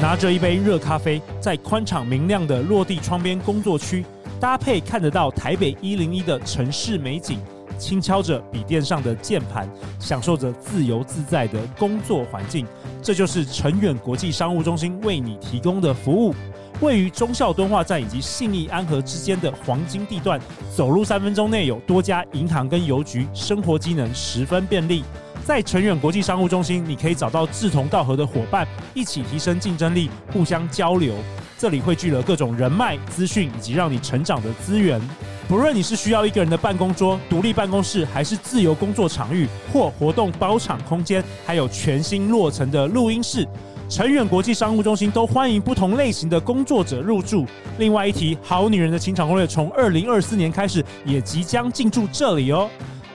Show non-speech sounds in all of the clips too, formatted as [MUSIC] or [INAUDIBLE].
拿着一杯热咖啡，在宽敞明亮的落地窗边工作区，搭配看得到台北一零一的城市美景，轻敲着笔电上的键盘，享受着自由自在的工作环境。这就是成远国际商务中心为你提供的服务。位于忠孝敦化站以及信义安和之间的黄金地段，走路三分钟内有多家银行跟邮局，生活机能十分便利。在成远国际商务中心，你可以找到志同道合的伙伴，一起提升竞争力，互相交流。这里汇聚了各种人脉、资讯以及让你成长的资源。不论你是需要一个人的办公桌、独立办公室，还是自由工作场域或活动包场空间，还有全新落成的录音室。成远国际商务中心都欢迎不同类型的工作者入住。另外一提，好女人的情场攻略从二零二四年开始也即将进驻这里哦。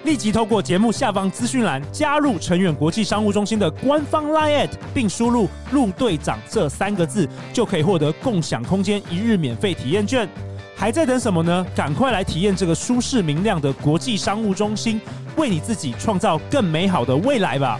立即透过节目下方资讯栏加入成远国际商务中心的官方 LINE@，并输入“陆队长”这三个字，就可以获得共享空间一日免费体验券。还在等什么呢？赶快来体验这个舒适明亮的国际商务中心，为你自己创造更美好的未来吧！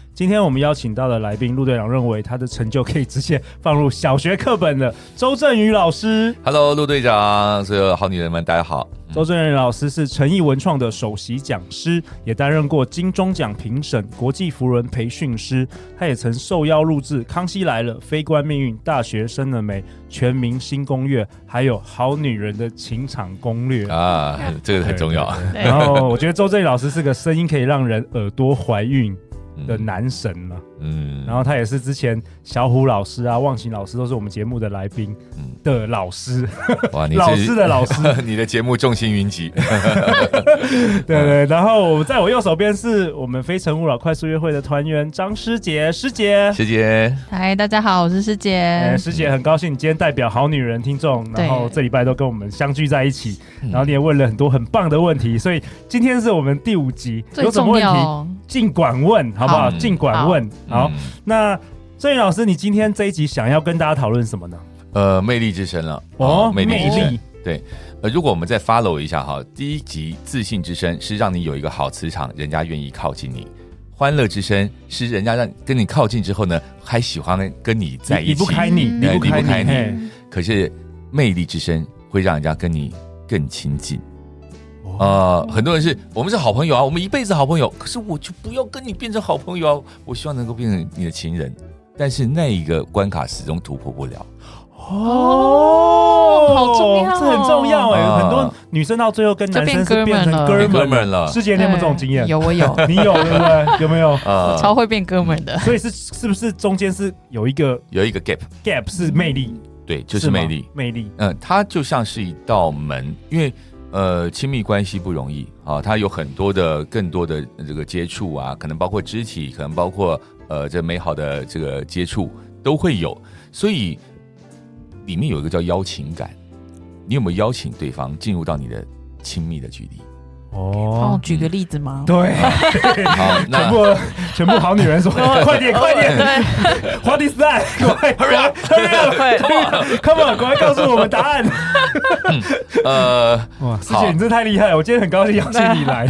今天我们邀请到的来宾，陆队长认为他的成就可以直接放入小学课本的周正宇老师。Hello，陆队长，所有好女人们，大家好。周正宇老师是诚毅文创的首席讲师，也担任过金钟奖评审、国际扶人培训师。他也曾受邀录制《康熙来了》、《非关命运》、《大学生了没》、《全民新攻略》，还有《好女人的情场攻略》啊，这个很重要。然后我觉得周正宇老师是个声音可以让人耳朵怀孕的男神嘛，嗯，然后他也是之前小虎老师啊、忘情老师都是我们节目的来宾的老师，哇，你 [LAUGHS] 老师的老师，[LAUGHS] 你的节目众星云集，对，[LAUGHS] 对对，然后在我右手边是我们非诚勿扰快速约会的团员张师姐，师姐，师姐，嗨，大家好，我是诗婕，诗婕很高兴你今天代表好女人听众，然后这礼拜都跟我们相聚在一起，然后你也问了很多很棒的问题，所以今天是我们第五集，有什么问题尽管问，好。好不好？尽管问。好，好，那郑宇老师，你今天这一集想要跟大家讨论什么呢？呃，魅力之声了。哦，魅力之声。对，呃，如果我们再 follow 一下哈，第一集自信之声是让你有一个好磁场，人家愿意靠近你；欢乐之声是人家让跟你靠近之后呢，还喜欢跟你在一起，离不开你，离不开你。可是魅力之声会让人家跟你更亲近。呃，很多人是我们是好朋友啊，我们一辈子好朋友。可是我就不要跟你变成好朋友啊，我希望能够变成你的情人。但是那一个关卡始终突破不了。哦，好重要，这很重要哎、欸。很多女生到最后跟男生是变成哥们了。诗婕，你有没有这种经验？有，我有。你有对不对？有没有？呃，超会变哥们的。所以是是不是中间是有一个有一个 gap？gap gap 是魅力，对，就是魅力，魅力。嗯，它就像是一道门，因为。呃，亲密关系不容易啊，它有很多的、更多的这个接触啊，可能包括肢体，可能包括呃，这美好的这个接触都会有，所以里面有一个叫邀请感，你有没有邀请对方进入到你的亲密的距离？哦，举个例子吗？对，好，全部全部好女人说，[LAUGHS] 快点快点，What is that？快，Hurry up，Hurry up，Come on，赶快告诉我们答案。呃，哇，师姐，你真的太厉害了！我今天很高兴邀请你来，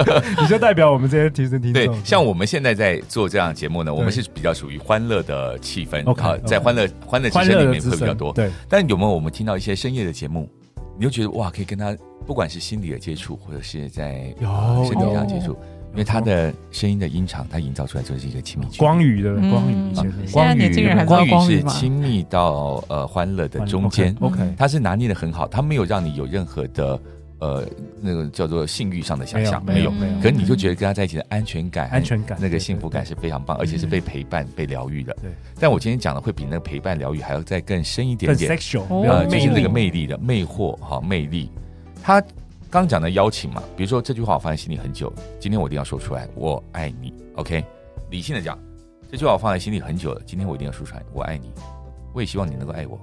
[LAUGHS] 你就代表我们这些提升听众。对，像我们现在在做这样的节目呢，我们是比较属于欢乐的气氛，好，在欢乐欢乐之声里面会比较多。对，但有没有我们听到一些深夜的节目？你就觉得哇，可以跟他不管是心理的接触，或者是在身体上接触，因为他的声音的音场，他营造出来就是一个亲密。光宇的光宇，光宇，光宇是亲密到呃欢乐的中间。OK，他是拿捏的很好，他没有让你有任何的。呃，那个叫做性欲上的想象没有，没有，可是你就觉得跟他在一起的安全感、安全感、那个幸福感是非常棒，而且是被陪伴、被疗愈的。对，但我今天讲的会比那个陪伴疗愈还要再更深一点点。呃，就是那个魅力的魅惑哈，魅力。他刚讲的邀请嘛，比如说这句话我放在心里很久，今天我一定要说出来，我爱你。OK，理性的讲，这句话我放在心里很久了，今天我一定要说出来，我爱你。我也希望你能够爱我。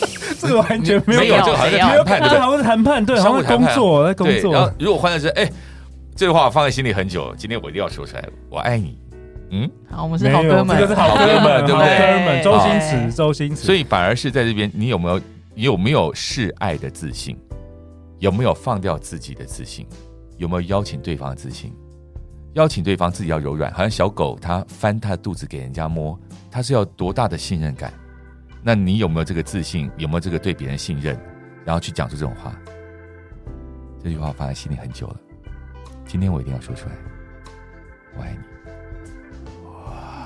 [LAUGHS] 这个完全没有没有，这个好像在谈判，对，好像是谈判，对，好像在工作，在工作。然后如果换的是，哎，这句话我放在心里很久，今天我一定要说出来，我爱你。嗯，好，我们是好哥们，这个是好哥们，对不对？哥们，周星驰，周星驰。所以反而是在这边，你有没有，你有没有示爱的自信？有没有放掉自己的自信？有没有邀请对方的自信？邀请对方自己要柔软，好像小狗它翻它的肚子给人家摸，它是要多大的信任感？那你有没有这个自信？有没有这个对别人信任？然后去讲出这种话？这句话放在心里很久了，今天我一定要说出来。我爱你。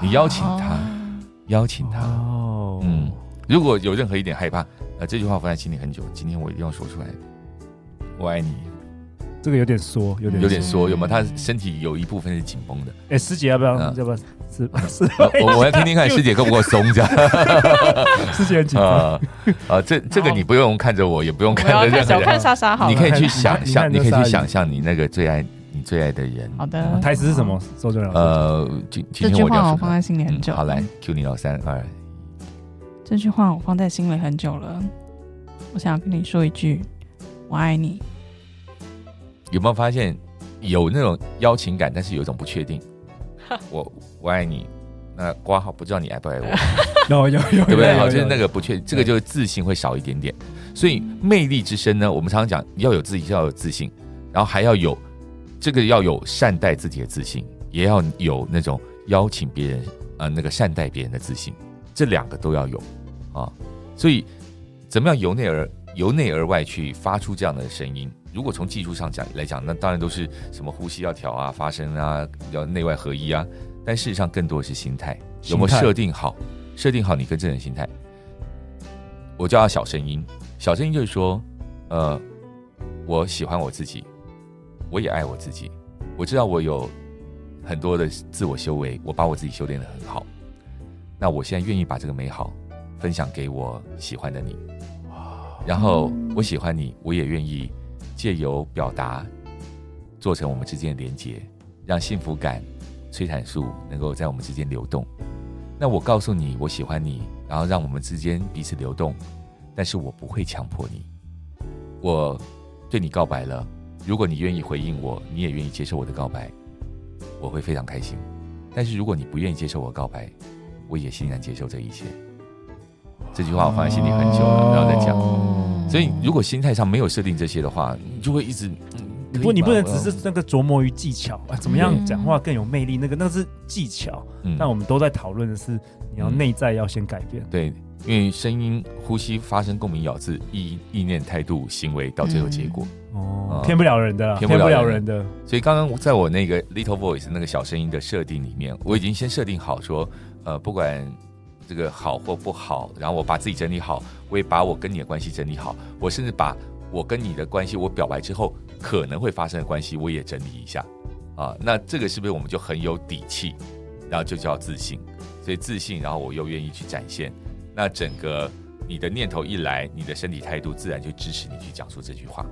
你邀请他，邀请他。嗯，如果有任何一点害怕，呃这句话放在心里很久，今天我一定要说出来。我爱你。这个有点缩，有点有点缩，有没有？他身体有一部分是紧绷的。哎，师姐要不要？要不要？是 [LAUGHS] 是，我我要听听看 [LAUGHS] 师姐够不够松，这样。[LAUGHS] 师姐很紧张啊，这这个你不用看着我，也不用看着任何人。小看莎莎好，你可以去想象，你可以去想象你那个最爱你最爱的人。好的，台词是什么？周杰伦。呃，今今天我这句话我放在心里很久。好，来，Q 你老，三二。这句话我放在心里很久了，我想要跟你说一句，我爱你。有没有发现有那种邀请感，但是有一种不确定？我我爱你，那挂号不知道你爱不爱我？[LAUGHS] 有有有，对不对？好，就是那个不确定，这个就是自信会少一点点。所以魅力之深呢，我们常常讲要有自己，要有自信，然后还要有这个要有善待自己的自信，也要有那种邀请别人呃那个善待别人的自信，这两个都要有啊。所以怎么样由内而由内而外去发出这样的声音？如果从技术上讲来讲，那当然都是什么呼吸要调啊、发声啊、要内外合一啊。但事实上，更多的是心态，有没有设定好？设定好你跟这人心态。我叫他小声音，小声音就是说，呃，我喜欢我自己，我也爱我自己。我知道我有很多的自我修为，我把我自己修炼的很好。那我现在愿意把这个美好分享给我喜欢的你。然后我喜欢你，我也愿意。借由表达，做成我们之间的连接，让幸福感、催产素能够在我们之间流动。那我告诉你，我喜欢你，然后让我们之间彼此流动。但是我不会强迫你。我对你告白了，如果你愿意回应我，你也愿意接受我的告白，我会非常开心。但是如果你不愿意接受我告白，我也欣然接受这一切。这句话我放在心里很久了，不要再讲。所以，如果心态上没有设定这些的话，你就会一直不，你不能只是那个琢磨于技巧啊，怎么样讲话更有魅力？那个那是技巧。但我们都在讨论的是，你要内在要先改变。对，因为声音、呼吸、发声、共鸣、咬字、意意念、态度、行为，到最后结果哦，骗不了人的，骗不了人的。所以，刚刚在我那个 little voice 那个小声音的设定里面，我已经先设定好说，呃，不管。这个好或不好，然后我把自己整理好，我也把我跟你的关系整理好，我甚至把我跟你的关系，我表白之后可能会发生的关系，我也整理一下，啊，那这个是不是我们就很有底气，然后就叫自信，所以自信，然后我又愿意去展现，那整个你的念头一来，你的身体态度自然就支持你去讲出这句话。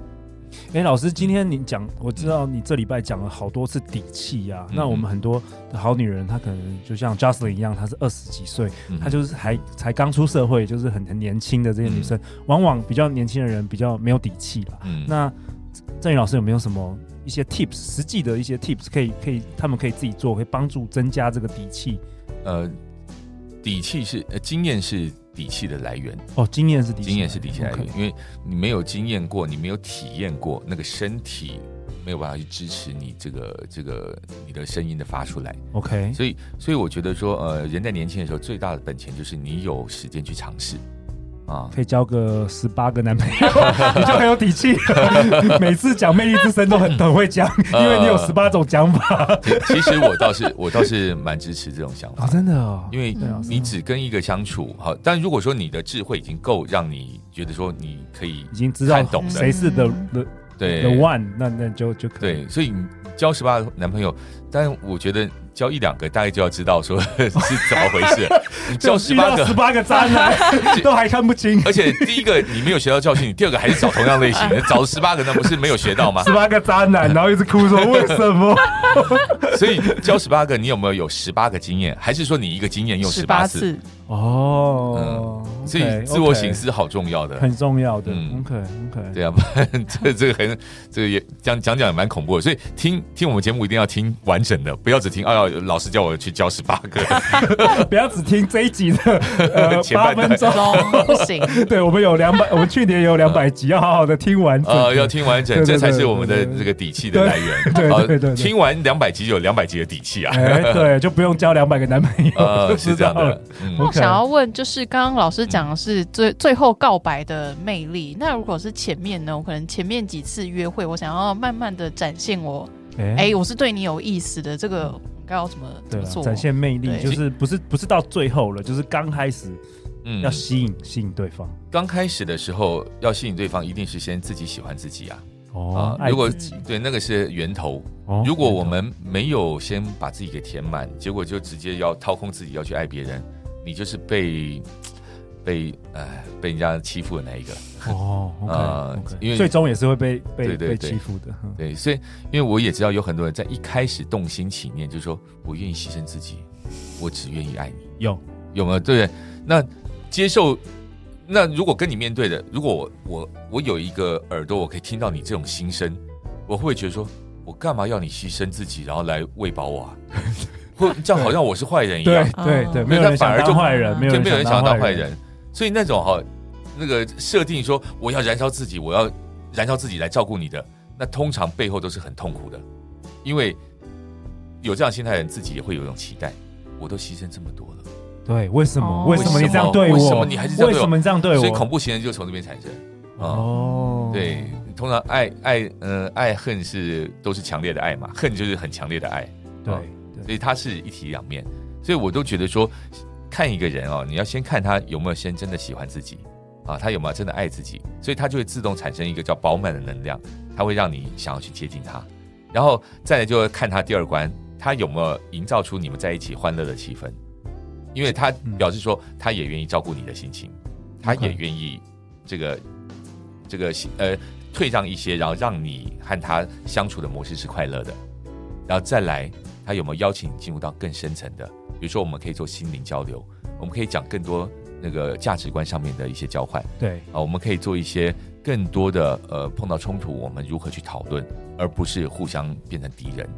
哎，老师，今天你讲，我知道你这礼拜讲了好多次底气呀、啊。嗯、那我们很多的好女人，她可能就像 Jocelyn 一样，她是二十几岁，嗯、她就是还才刚出社会，就是很很年轻的这些女生，嗯、往往比较年轻的人比较没有底气了。嗯、那郑宇老师有没有什么一些 tips，实际的一些 tips，可以可以，他们可以自己做，可以帮助增加这个底气？呃，底气是呃经验是。底气的来源哦，经验是底经验是底气来源，因为你没有经验过，你没有体验过，那个身体没有办法去支持你这个这个你的声音的发出来。OK，所以所以我觉得说，呃，人在年轻的时候最大的本钱就是你有时间去尝试。啊，可以交个十八个男朋友，你就很有底气。[LAUGHS] 每次讲魅力之声都很很会讲，因为你有十八种讲法。其实我倒是我倒是蛮支持这种想法，真的哦。因为你只跟一个相处，好，但如果说你的智慧已经够，让你觉得说你可以已经知道懂谁是 the 对 the one，那那就就可以。对，所以你交十八个男朋友，但我觉得交一两个，大概就要知道说 [LAUGHS] 是怎么回事。[LAUGHS] 你交十八个，十八个渣男 [LAUGHS] 都还看不清。而且第一个你没有学到教训，你第二个还是找同样类型的，找十八个，那不是没有学到吗？十八个渣男，然后一直哭说为什么？所以交十八个，你有没有有十八个经验？还是说你一个经验用十八次？哦，嗯，所以自我醒思好重要的，很重要的。OK OK，对啊，不然这这个很这个也讲讲讲也蛮恐怖的。所以听听我们节目一定要听完整的，不要只听啊，老师叫我去教十八个，[LAUGHS] 不要只听这一集的 [LAUGHS] 呃八分钟不行。[LAUGHS] 对，我们有两百，我们去年有两百集，要好好的听完整。呃，要听完整，这才是我们的这个底气的来源。对对对，听完两百集有两百集的底气啊。哎，对，就不用交两百个男朋友。呃，是这样的。我想要问，就是刚刚老师讲的是最最后告白的魅力，那如果是前面呢？我可能前面几次约会，我想要慢慢的展现我，哎，我是对你有意思的。这个该要怎么怎么做？展现魅力，就是不是不是到最后了，就是刚开始，嗯，要吸引吸引对方。刚开始的时候要吸引对方，一定是先自己喜欢自己啊。哦，如果对那个是源头，如果我们没有先把自己给填满，结果就直接要掏空自己要去爱别人，你就是被被哎被人家欺负的那一个哦，[LAUGHS] 呃，因为最终也是会被被被欺负的。对，所以因为我也知道有很多人在一开始动心起念，就是说我愿意牺牲自己，我只愿意爱你。有有没有？对，那接受。那如果跟你面对的，如果我我我有一个耳朵，我可以听到你这种心声，我会觉得说，我干嘛要你牺牲自己，然后来喂饱我啊？或 [LAUGHS] 这样好像我是坏人一样。对对对，没有人想当坏人，没有人想当坏人。所以那种哈，那个设定说我要燃烧自己，我要燃烧自己来照顾你的，那通常背后都是很痛苦的，因为有这样心态的人，自己也会有一种期待，我都牺牲这么多了。对，为什么？为什么你这样对我？为什么你还是这样对我？为什么你这样对我？所以恐怖情人就从这边产生。哦，对，通常爱爱呃爱恨是都是强烈的爱嘛，恨就是很强烈的爱。对，所以它是一体两面。所以我都觉得说，看一个人哦，你要先看他有没有先真的喜欢自己啊，他有没有真的爱自己，所以他就会自动产生一个叫饱满的能量，他会让你想要去接近他。然后再来就会看他第二关，他有没有营造出你们在一起欢乐的气氛。因为他表示说，他也愿意照顾你的心情，他也愿意这个这个呃退让一些，然后让你和他相处的模式是快乐的。然后再来，他有没有邀请你进入到更深层的？比如说，我们可以做心灵交流，我们可以讲更多那个价值观上面的一些交换。对啊，我们可以做一些更多的呃碰到冲突，我们如何去讨论，而不是互相变成敌人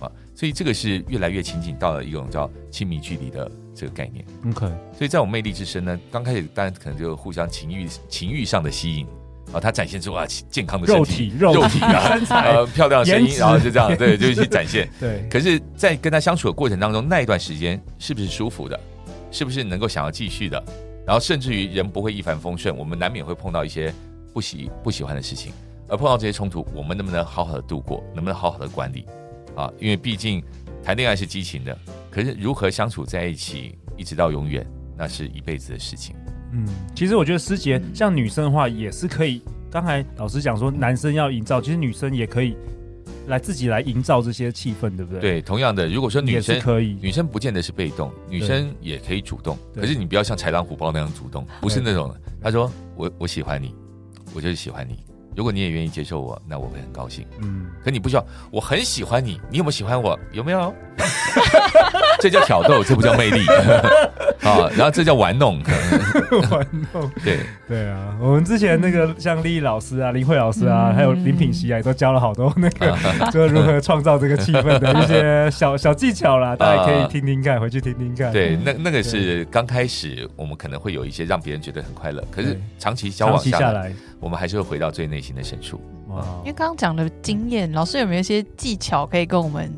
啊。所以这个是越来越亲近到了一种叫亲密距离的。这个概念，OK，所以在我魅力之声呢，刚开始当然可能就互相情欲情欲上的吸引啊，他展现出啊健康的身体肉体，肉体啊，[LAUGHS] 身材呃漂亮的声音，然后就这样对，就去展现。[LAUGHS] 对，可是，在跟他相处的过程当中，那一段时间是不是舒服的？是不是能够想要继续的？然后甚至于人不会一帆风顺，我们难免会碰到一些不喜不喜欢的事情，而碰到这些冲突，我们能不能好好的度过？能不能好好的管理？啊，因为毕竟谈恋爱是激情的。可是如何相处在一起，一直到永远，那是一辈子的事情。嗯，其实我觉得师姐像女生的话，也是可以。刚才老师讲说，男生要营造，其实女生也可以来自己来营造这些气氛，对不对？对，同样的，如果说女生可以，女生不见得是被动，女生也可以主动。可是你不要像豺狼虎豹那样主动，不是那种。他说：“我我喜欢你，我就是喜欢你。”如果你也愿意接受我，那我会很高兴。嗯，可你不需要，我很喜欢你，你有没有喜欢我？有没有？[LAUGHS] 这叫挑逗，这不叫魅力 [LAUGHS] 啊。然后这叫玩弄，[LAUGHS] 玩弄。对对啊，我们之前那个像丽丽老师啊、林慧老师啊，还有林品熙啊，也都教了好多那个，就如何创造这个气氛的一些小小技巧啦。大家可以听听看，回去听听看。对，那那个是刚开始，我们可能会有一些让别人觉得很快乐，可是长期交往下来。我们还是会回到最内心的深处。哇！因为刚刚讲的经验，老师有没有一些技巧可以跟我们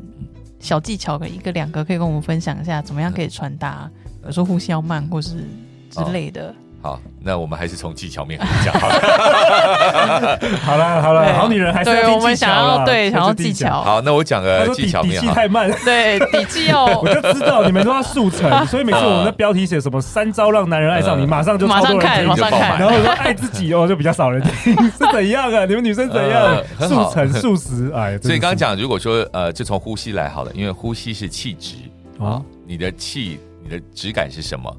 小技巧，一个两个可以跟我们分享一下，怎么样可以传达？比如说呼吸要慢，或是之类的。好，好，那我们还是从技巧面开始讲好了。[LAUGHS] 好了好了，好女人还是要对，我们想要对想要技巧。好，那我讲个技巧面。底气太慢，对底气哦。[LAUGHS] 我就知道你们都要速成，[LAUGHS] 所以每次我们的标题写什么“三招让男人爱上你”，马上就超多人听，马上看，然后说爱自己哦，就比较少人听，是怎样啊？你们女生怎样？速成速食，哎。所以刚刚讲，如果说呃，就从呼吸来好了，因为呼吸是气质啊，你的气，你的质感是什么？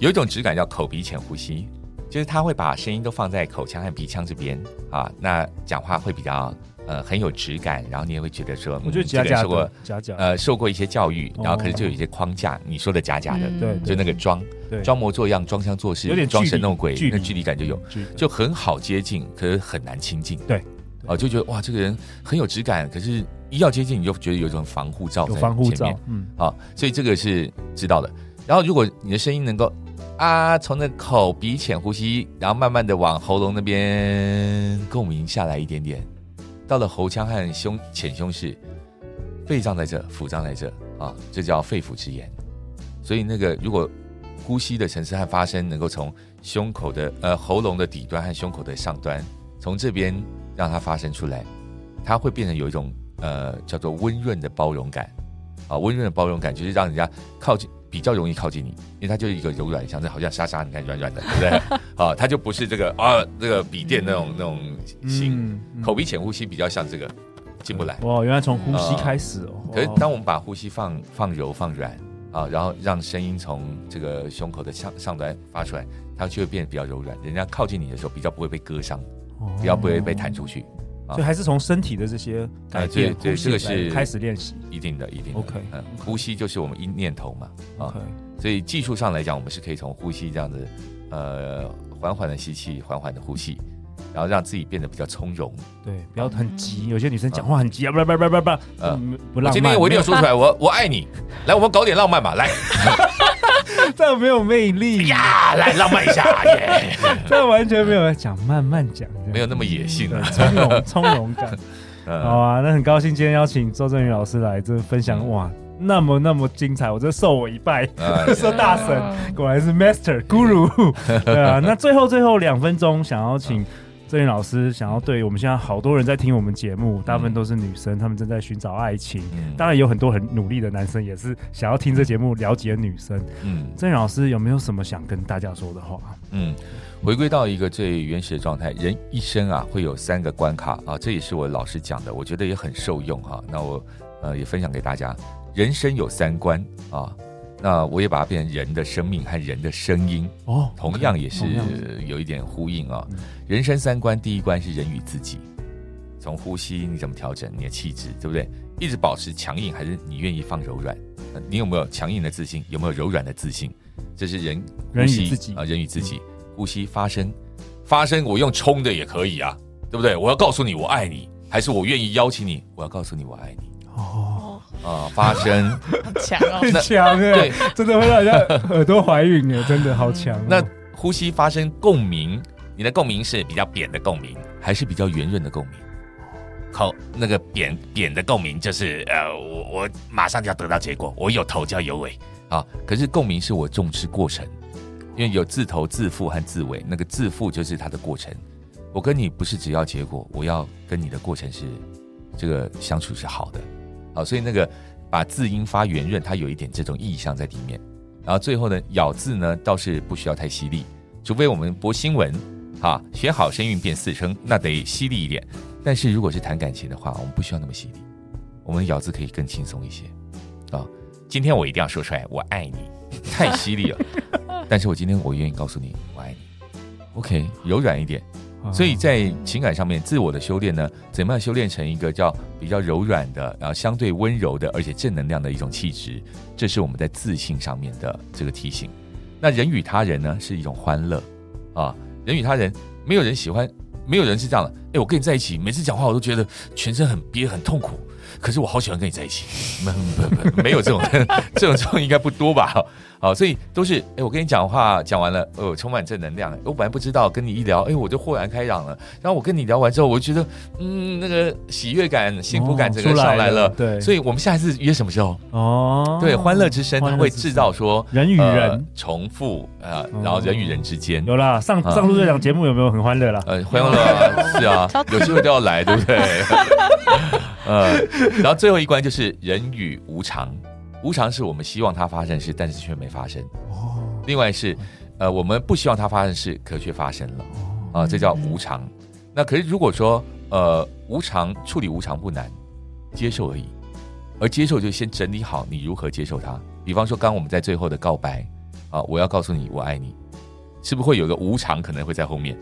有一种质感叫口鼻浅呼吸，就是他会把声音都放在口腔和鼻腔这边啊，那讲话会比较呃很有质感，然后你也会觉得说，我觉得假假的，假假呃受过一些教育，然后可是就有一些框架，你说的假假的，对，就那个装装模作样、装腔作势、有点装神弄鬼，那距离感就有，就很好接近，可是很难亲近，对，哦就觉得哇这个人很有质感，可是一要接近你就觉得有一种防护罩在前面，嗯，好，所以这个是知道的。然后如果你的声音能够。啊，从那口鼻浅呼吸，然后慢慢的往喉咙那边共鸣下来一点点，到了喉腔和胸浅胸室，肺脏在这，腹脏在这啊，这叫肺腑之言。所以那个如果呼吸的层次和发声能够从胸口的呃喉咙的底端和胸口的上端，从这边让它发声出来，它会变成有一种呃叫做温润的包容感啊，温润的包容感就是让人家靠近。比较容易靠近你，因为它就是一个柔软像，这好像沙沙，你看软软的，对不对？[LAUGHS] 啊，它就不是这个啊，这个笔电那种、嗯、那种型。嗯嗯、口鼻浅呼吸比较像这个进不来。哇，原来从呼吸开始哦。可是当我们把呼吸放放柔放软啊，然后让声音从这个胸口的上上端发出来，它就会变得比较柔软。人家靠近你的时候，比较不会被割伤，哦、比较不会被弹出去。所以还是从身体的这些改变，对，这个是开始练习，一定的，一定的。OK，嗯，呼吸就是我们一念头嘛，啊，所以技术上来讲，我们是可以从呼吸这样子，呃，缓缓的吸气，缓缓的呼吸，然后让自己变得比较从容，对，不要很急。有些女生讲话很急啊，不不不不不，嗯，不浪漫。今天我一定要说出来，我我爱你。来，我们搞点浪漫吧，来。[LAUGHS] 这样没有魅力呀！来浪漫一下耶！[LAUGHS] 这完全没有讲，慢慢讲，没有那么野性啊 [LAUGHS] 从容从容感。[LAUGHS] 好啊，那很高兴今天邀请周正宇老师来这分享，哇，那么那么精彩，我这受我一拜，说大神果然是 Master Guru。对啊，那最后最后两分钟，想要请。震宇老师想要对我们现在好多人在听我们节目，大部分都是女生，她们正在寻找爱情。嗯、当然有很多很努力的男生，也是想要听这节目了解女生。嗯，震宇老师有没有什么想跟大家说的话？嗯，回归到一个最原始的状态，人一生啊会有三个关卡啊，这也是我老师讲的，我觉得也很受用哈、啊。那我呃也分享给大家，人生有三关啊。那我也把它变成人的生命和人的声音哦，同样也是有一点呼应啊。人生三观，第一关是人与自己，从呼吸你怎么调整你的气质，对不对？一直保持强硬，还是你愿意放柔软？你有没有强硬的自信？有没有柔软的自信？这是人呼吸人与自己啊，人与自己呼吸发声，发声我用冲的也可以啊，对不对？我要告诉你我爱你，还是我愿意邀请你？我要告诉你我爱你哦。啊，发声强哦，[LAUGHS] 很强哎，对，真的会让人家耳朵怀孕哎，真的好强。那呼吸发生共鸣，你的共鸣是比较扁的共鸣，还是比较圆润的共鸣？好，那个扁扁的共鸣就是呃，我我马上就要得到结果，我有头就要有尾啊。可是共鸣是我重视过程，因为有自头、自腹和自尾，那个自腹就是它的过程。我跟你不是只要结果，我要跟你的过程是这个相处是好的。好，所以那个把字音发圆润，它有一点这种意象在里面。然后最后呢，咬字呢倒是不需要太犀利，除非我们播新闻，哈，学好声韵变四声，那得犀利一点。但是如果是谈感情的话，我们不需要那么犀利，我们咬字可以更轻松一些。啊，今天我一定要说出来，我爱你，太犀利了。[LAUGHS] 但是我今天我愿意告诉你，我爱你。OK，柔软一点。所以在情感上面，自我的修炼呢，怎么样修炼成一个叫比较柔软的，然后相对温柔的，而且正能量的一种气质？这是我们在自信上面的这个提醒。那人与他人呢，是一种欢乐啊。人与他人，没有人喜欢，没有人是这样的。哎，我跟你在一起，每次讲话我都觉得全身很憋，很痛苦。可是我好喜欢跟你在一起。没没没，没有这种 [LAUGHS] 这种这种应该不多吧？好，所以都是哎，我跟你讲话讲完了，哦，充满正能量。我本来不知道，跟你一聊，哎，我就豁然开朗了。然后我跟你聊完之后，我就觉得，嗯，那个喜悦感、幸福感整个上来了。哦、对，所以我们下一次约什么时候？哦，对，欢乐之声它会制造说人与人、呃、重复啊、呃，然后人与人之间有啦。上上次这档节目有没有很欢乐啦？呃，欢乐、啊、是啊，有机会都要来，对不对？[LAUGHS] 呃，然后最后一关就是人与无常。无常是我们希望它发生的事，但是却没发生。哦。另外是，呃，我们不希望它发生的事，可却发生了。啊、呃，这叫无常。那可是如果说，呃，无常处理无常不难，接受而已。而接受就先整理好你如何接受它。比方说，刚刚我们在最后的告白啊、呃，我要告诉你我爱你，是不是会有个无常可能会在后面？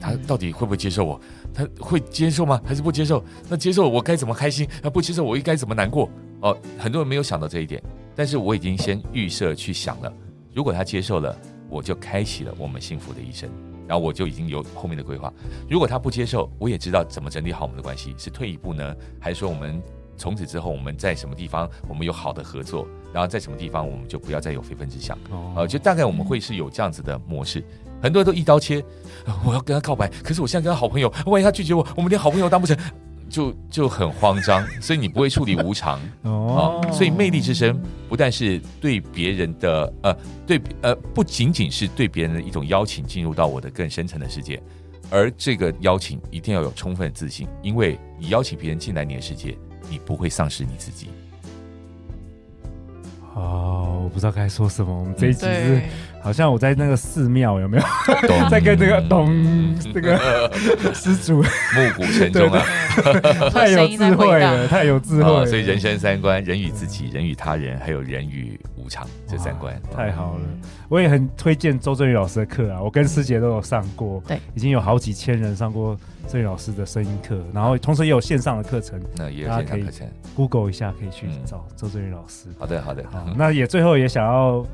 他到底会不会接受我？他会接受吗？还是不接受？那接受我该怎么开心？那不接受我应该怎么难过？哦，很多人没有想到这一点，但是我已经先预设去想了。如果他接受了，我就开启了我们幸福的一生，然后我就已经有后面的规划。如果他不接受，我也知道怎么整理好我们的关系，是退一步呢，还是说我们从此之后我们在什么地方我们有好的合作，然后在什么地方我们就不要再有非分之想？哦，呃，就大概我们会是有这样子的模式。很多人都一刀切，[LAUGHS] 我要跟他告白，可是我现在跟他好朋友，万一他拒绝我，我们连好朋友当不成。就就很慌张，[LAUGHS] 所以你不会处理无常哦。所以魅力之声不但是对别人的呃对呃不仅仅是对别人的一种邀请，进入到我的更深层的世界，而这个邀请一定要有充分的自信，因为你邀请别人进来你的世界，你不会丧失你自己。哦，我不知道该说什么。我们这一集是好像我在那个寺庙有没有 [LAUGHS] 在跟这个咚这个 [LAUGHS] 施主暮鼓晨钟啊？太有智慧了，太有智慧了。所以人生三观：人与自己，人与他人，还有人与无常这三观。太好了，我也很推荐周正宇老师的课啊，我跟师姐都有上过，对，已经有好几千人上过震宇老师的声音课，然后同时也有线上的课程，那也有线上课程，Google 一下可以去找周振宇老师。好的，好的，好。那也最后也想要。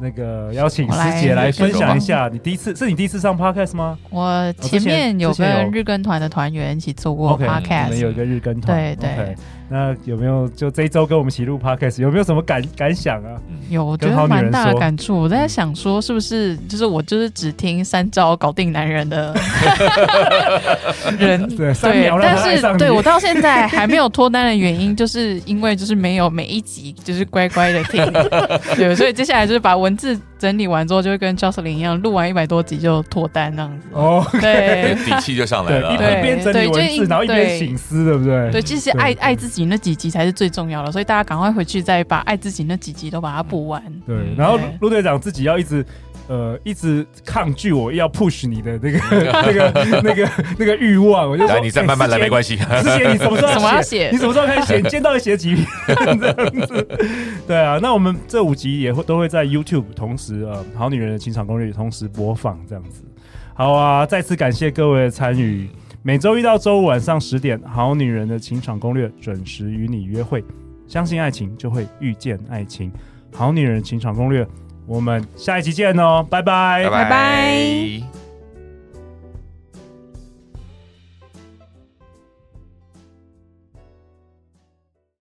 那个邀请师姐来分享一下，你第一次是你第一次上 podcast 吗？我前面有跟日更团的团员一起做过 podcast，有一个日更团，对对。那有没有就这一周跟我们一起录 podcast，有没有什么感感想啊？有，我觉得蛮大的感触。我在想说，是不是就是我就是只听三招搞定男人的 [LAUGHS] 人？对，但是对我到现在还没有脱单的原因，就是因为就是没有每一集就是乖乖的听，[LAUGHS] 对，所以接下来就是把文字。整理完之后，就会跟 Jocelyn 一样，录完一百多集就脱单这样子。哦，对，底气就上来了。一边整理文字，然后一边醒思，对不对？对，其实爱爱自己那几集才是最重要的，所以大家赶快回去再把爱自己那几集都把它补完。对，然后陆队长自己要一直。呃，一直抗拒我要 push 你的那个、[LAUGHS] [LAUGHS] 那个、那个、那个欲望，我就说，来，你再慢慢来，没关系。之前，你什么时候 [LAUGHS] 要写？你什么时候开始写？你今天到底写几篇？这样子。对啊，那我们这五集也会都会在 YouTube 同时呃，《好女人的情场攻略》同时播放这样子。好啊，再次感谢各位的参与。每周一到周五晚上十点，《好女人的情场攻略》准时与你约会。相信爱情，就会遇见爱情。《好女人情场攻略》。我们下一期见哦，拜拜，拜拜。